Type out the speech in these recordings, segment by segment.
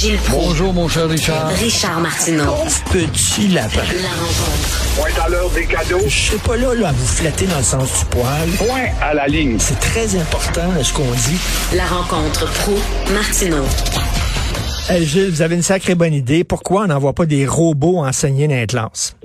Gilles Proulx. Bonjour, mon cher Richard. Richard Martineau. Petit lapin. La rencontre. Point à l'heure des cadeaux. Je suis pas là, là à vous flatter dans le sens du poil. Point à la ligne. C'est très important ce qu'on dit. La rencontre pro martineau Hey, Gilles, vous avez une sacrée bonne idée. Pourquoi on n'envoie pas des robots enseigner dans les classes?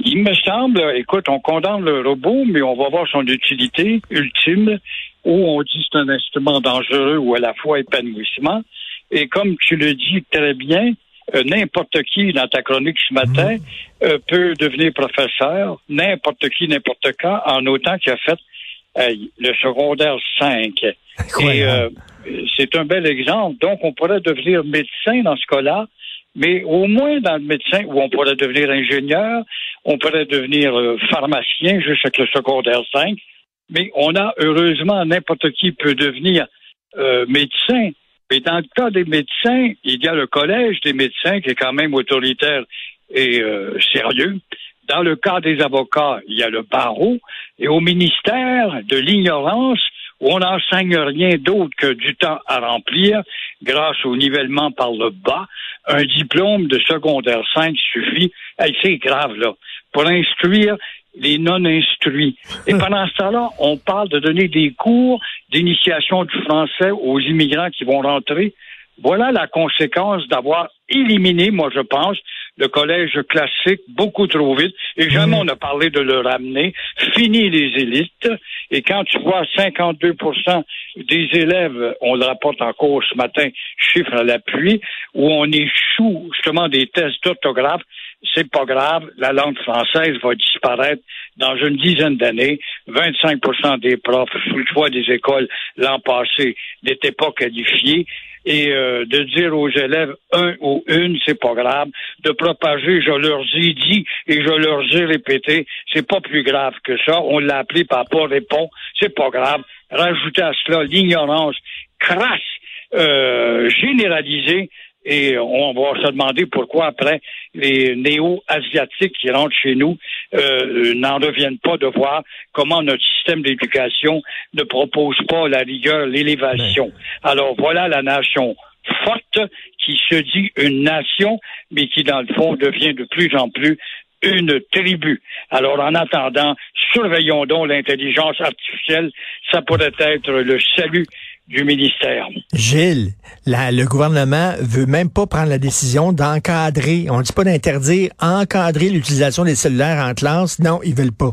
Il me semble, écoute, on condamne le robot, mais on va voir son utilité ultime, où on dit que c'est un instrument dangereux ou à la fois épanouissement. Et comme tu le dis très bien, euh, n'importe qui dans ta chronique ce matin euh, peut devenir professeur, n'importe qui, n'importe quand, en autant qu'il a fait euh, le secondaire 5. Et Incroyable. euh, c'est un bel exemple. Donc, on pourrait devenir médecin dans ce cas-là, mais au moins dans le médecin, où on pourrait devenir ingénieur, on pourrait devenir euh, pharmacien juste avec le secondaire 5, mais on a heureusement n'importe qui peut devenir euh, médecin. Mais dans le cas des médecins, il y a le collège des médecins qui est quand même autoritaire et euh, sérieux. Dans le cas des avocats, il y a le barreau. Et au ministère de l'ignorance, où on n'enseigne rien d'autre que du temps à remplir, grâce au nivellement par le bas, un diplôme de secondaire 5 suffit. Hey, c'est grave, là. Pour instruire les non-instruits. Et pendant ce temps-là, on parle de donner des cours d'initiation du français aux immigrants qui vont rentrer. Voilà la conséquence d'avoir éliminé, moi je pense, le collège classique beaucoup trop vite. Et jamais on a parlé de le ramener. Fini les élites. Et quand tu vois 52% des élèves, on le rapporte encore ce matin, chiffre à l'appui, où on échoue justement des tests d'orthographe, c'est pas grave, la langue française va disparaître dans une dizaine d'années. 25% des profs sous le choix des écoles l'an passé n'étaient pas qualifiés. Et euh, de dire aux élèves un ou une, c'est pas grave. De propager, je leur ai dit et je leur ai répété, c'est pas plus grave que ça. On l'a appelé par pas répond, c'est pas grave. Rajoutez à cela l'ignorance crasse, euh, généralisée, et on va se demander pourquoi après les néo-asiatiques qui rentrent chez nous euh, n'en reviennent pas de voir comment notre système d'éducation ne propose pas la rigueur, l'élévation. Alors voilà la nation forte qui se dit une nation, mais qui dans le fond devient de plus en plus une tribu. Alors, en attendant, surveillons donc l'intelligence artificielle. Ça pourrait être le salut du ministère. Gilles, la- le gouvernement veut même pas prendre la décision d'encadrer, on dit pas d'interdire, encadrer l'utilisation des cellulaires en classe. Non, ils veulent pas.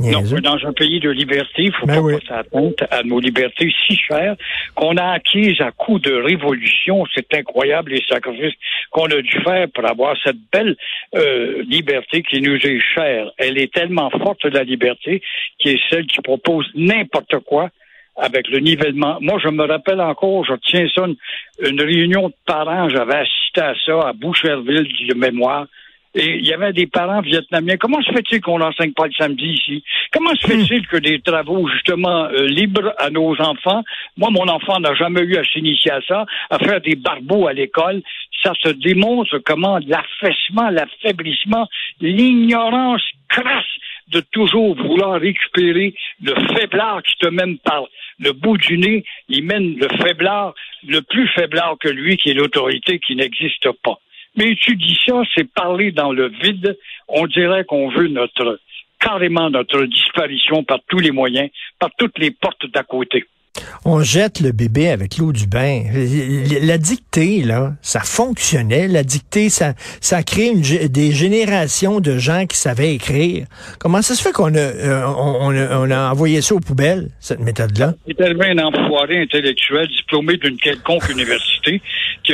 Non, dans un pays de liberté, il faut Ben pas oui. atteinte à nos libertés si chères qu'on a acquises à coup de révolution. C'est incroyable les sacrifices qu'on a dû faire pour avoir cette belle euh, liberté qui nous est chère. Elle est tellement forte, la liberté, qui est celle qui propose n'importe quoi avec le nivellement. Moi, je me rappelle encore, je tiens ça, une, une réunion de parents, j'avais assisté à ça à Boucherville, de mémoire. Et il y avait des parents vietnamiens. Comment se fait-il qu'on n'enseigne pas le samedi ici? Comment se fait-il que des travaux, justement, euh, libres à nos enfants? Moi, mon enfant n'a jamais eu à s'initier à ça, à faire des barbeaux à l'école. Ça se démontre comment l'affaissement, l'affaiblissement, l'ignorance crasse de toujours vouloir récupérer le faiblard qui te mène par le bout du nez. Il mène le faiblard, le plus faiblard que lui, qui est l'autorité qui n'existe pas. Mais tu dis ça, c'est parler dans le vide. On dirait qu'on veut notre carrément notre disparition par tous les moyens, par toutes les portes d'à côté. On jette le bébé avec l'eau du bain. La dictée, là, ça fonctionnait. La dictée, ça, ça gé- des générations de gens qui savaient écrire. Comment ça se fait qu'on a, euh, envoyé ça aux poubelles, cette méthode-là? C'est tellement un enfoiré intellectuel diplômé d'une quelconque université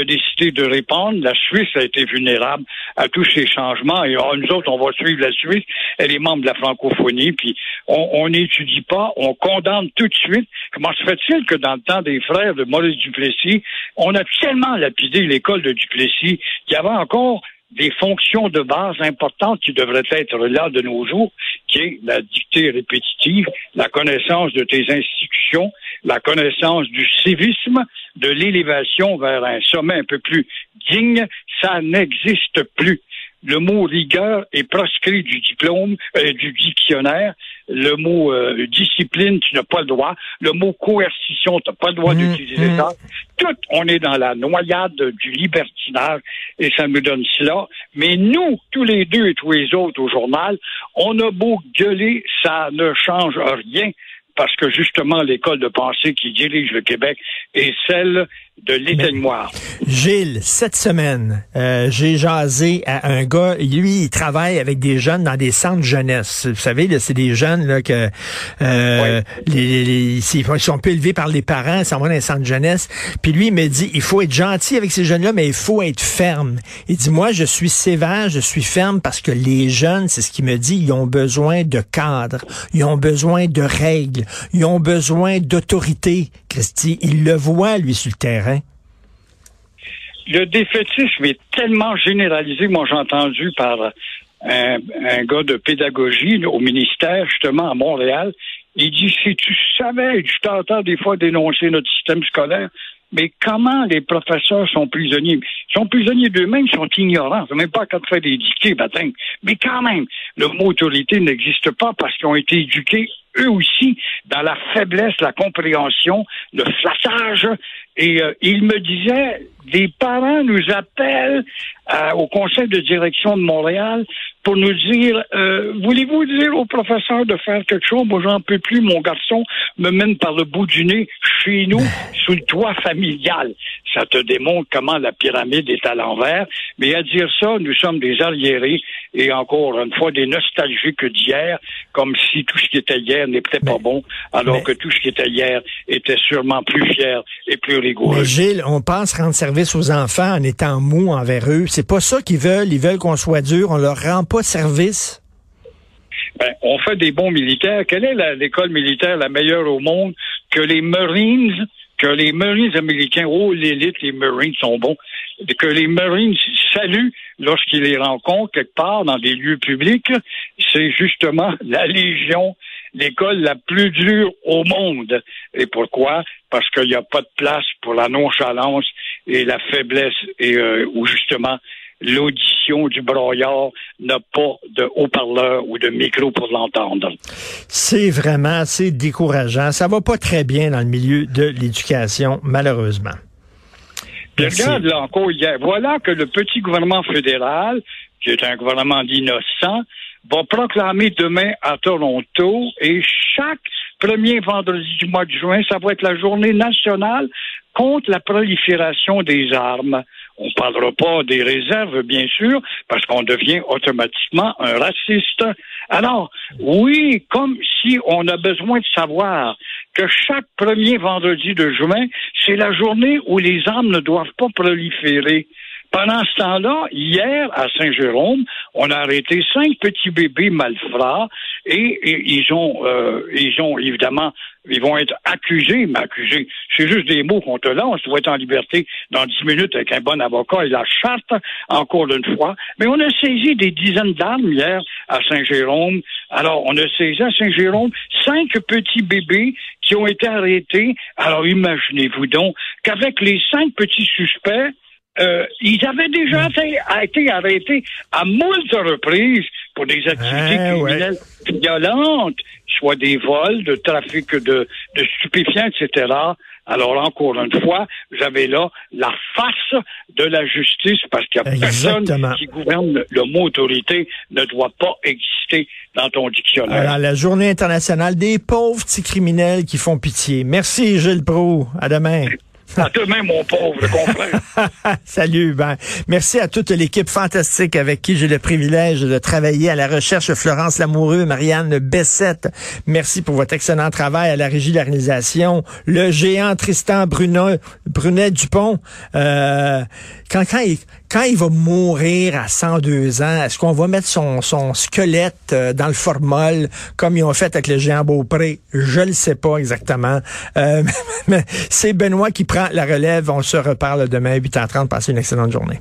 qui a de répondre. La Suisse a été vulnérable à tous ces changements et ah, nous autres, on va suivre la Suisse. Elle est membre de la francophonie, puis on n'étudie pas, on condamne tout de suite. Comment se fait-il que dans le temps des frères de Maurice Duplessis, on a tellement lapidé l'école de Duplessis qu'il y avait encore des fonctions de base importantes qui devraient être là de nos jours, qui est la dictée répétitive, la connaissance de tes institutions, la connaissance du civisme, de l'élévation vers un sommet un peu plus digne, ça n'existe plus. Le mot rigueur est proscrit du diplôme, euh, du dictionnaire. Le mot euh, discipline, tu n'as pas le droit. Le mot coercition, tu n'as pas le droit Mmh, d'utiliser mmh. ça. Tout, on est dans la noyade du libertinage et ça nous donne cela. Mais nous, tous les deux et tous les autres au journal, on a beau gueuler, ça ne change rien parce que justement l'école de pensée qui dirige le Québec est celle de l'éteignoir. Gilles, cette semaine, euh, j'ai jasé à un gars, lui, il travaille avec des jeunes dans des centres jeunesse. Vous savez, c'est des jeunes là, que euh, les, les- les- ils sont peu élevés par les parents, ils s'en vont dans les centres jeunesse. Puis lui, il me dit, il faut être gentil avec ces jeunes-là, mais il faut être ferme. Il dit, moi, je suis sévère, je suis ferme parce que les jeunes, c'est ce qu'il me dit, ils ont besoin de cadres, ils ont besoin de règles, ils ont besoin d'autorité. Christy, il le voit, lui, sur le terrain. Le défaitisme est tellement généralisé, moi j'ai entendu par un, un gars de pédagogie au ministère, justement à Montréal, il dit si tu savais, je t'entends des fois dénoncer notre système scolaire, mais comment les professeurs sont prisonniers? Ils sont prisonniers d'eux-mêmes, ils sont ignorants. N'ont même pas qu'à faire des dictées, baptême. Mais quand même, le mot autorité n'existe pas parce qu'ils ont été éduqués, eux aussi, dans la faiblesse, la compréhension, le flattage. Et euh, il me disait, des parents nous appellent euh, au conseil de direction de Montréal pour nous dire euh, voulez-vous dire au professeur de faire quelque chose? Moi, j'en peux plus. Mon garçon me mène par le bout du nez chez nous, sous le toit familial. Ça te démontre comment la pyramide est à l'envers. Mais à dire ça, nous sommes des arriérés et encore une fois des nostalgiques d'hier, comme si tout ce qui était hier n'était pas Mais- bon, alors mais- que tout ce qui était hier était sûrement plus fier et plus rigoureux. Mais Gilles, on pense rendre service aux enfants en étant mou envers eux. C'est pas ça qu'ils veulent. Ils veulent qu'on soit dur. On leur rend pas service. Ben, on fait des bons militaires. Quelle est l'école militaire la meilleure au monde? Que les Marines, que les Marines américains, oh, l'élite, les Marines sont bons, que les Marines saluent lorsqu'ils les rencontrent quelque part dans des lieux publics, c'est justement la Légion, l'école la plus dure au monde. Et pourquoi? Parce qu'il n'y a pas de place pour la nonchalance et la faiblesse et euh, où justement l'audition du broyard n'a pas de haut-parleur ou de micro pour l'entendre. C'est vraiment assez décourageant. Ça va pas très bien dans le milieu de l'éducation, malheureusement. Regarde là encore hier, voilà que le petit gouvernement fédéral, qui est un gouvernement d'innocents, va proclamer demain à Toronto et chaque premier vendredi du mois de juin, ça va être la journée nationale contre la prolifération des armes. On parlera pas des réserves, bien sûr, parce qu'on devient automatiquement un raciste. Alors, oui, comme si on a besoin de savoir que chaque premier vendredi de juin, c'est la journée où les armes ne doivent pas proliférer. Pendant ce temps-là, hier, à Saint-Jérôme, on a arrêté cinq petits bébés malfrats et, ils ont, euh, ils ont évidemment, ils vont être accusés, mais accusés, c'est juste des mots qu'on te lance. Tu vas être en liberté dans dix minutes avec un bon avocat et la charte, encore une fois. Mais on a saisi des dizaines d'armes hier à Saint-Jérôme. Alors, on a saisi à Saint-Jérôme cinq petits bébés qui ont été arrêtés. Alors, imaginez-vous donc qu'avec les cinq petits suspects, euh, ils avaient déjà été, été arrêtés à moult reprises pour des activités ouais. criminelles violentes, soit des vols, de trafic de, de stupéfiants, etc. Alors, encore une fois, j'avais là la face de la justice parce qu'il n'y a Exactement. personne qui gouverne le, mot autorité ne doit pas exister dans ton dictionnaire. Alors, la journée internationale des pauvres petits criminels qui font pitié. Merci, Gilles Pro. À demain. À demain, mon pauvre confrère. Salut. Ben, merci à toute l'équipe fantastique avec qui j'ai le privilège de travailler à la recherche. Florence Lamoureux, Marianne Bessette. Merci pour votre excellent travail à la régie de la réalisation. Le géant Tristan Brunet, Brunet Dupont. Euh, quand, quand, il, quand il va mourir à 102 ans, est-ce qu'on va mettre son, son squelette euh, dans le formol comme ils ont fait avec le géant Beaupré? Je le sais pas exactement. Euh, mais c'est Benoît qui la relève. On se reparle demain à 8h30. Passez une excellente journée.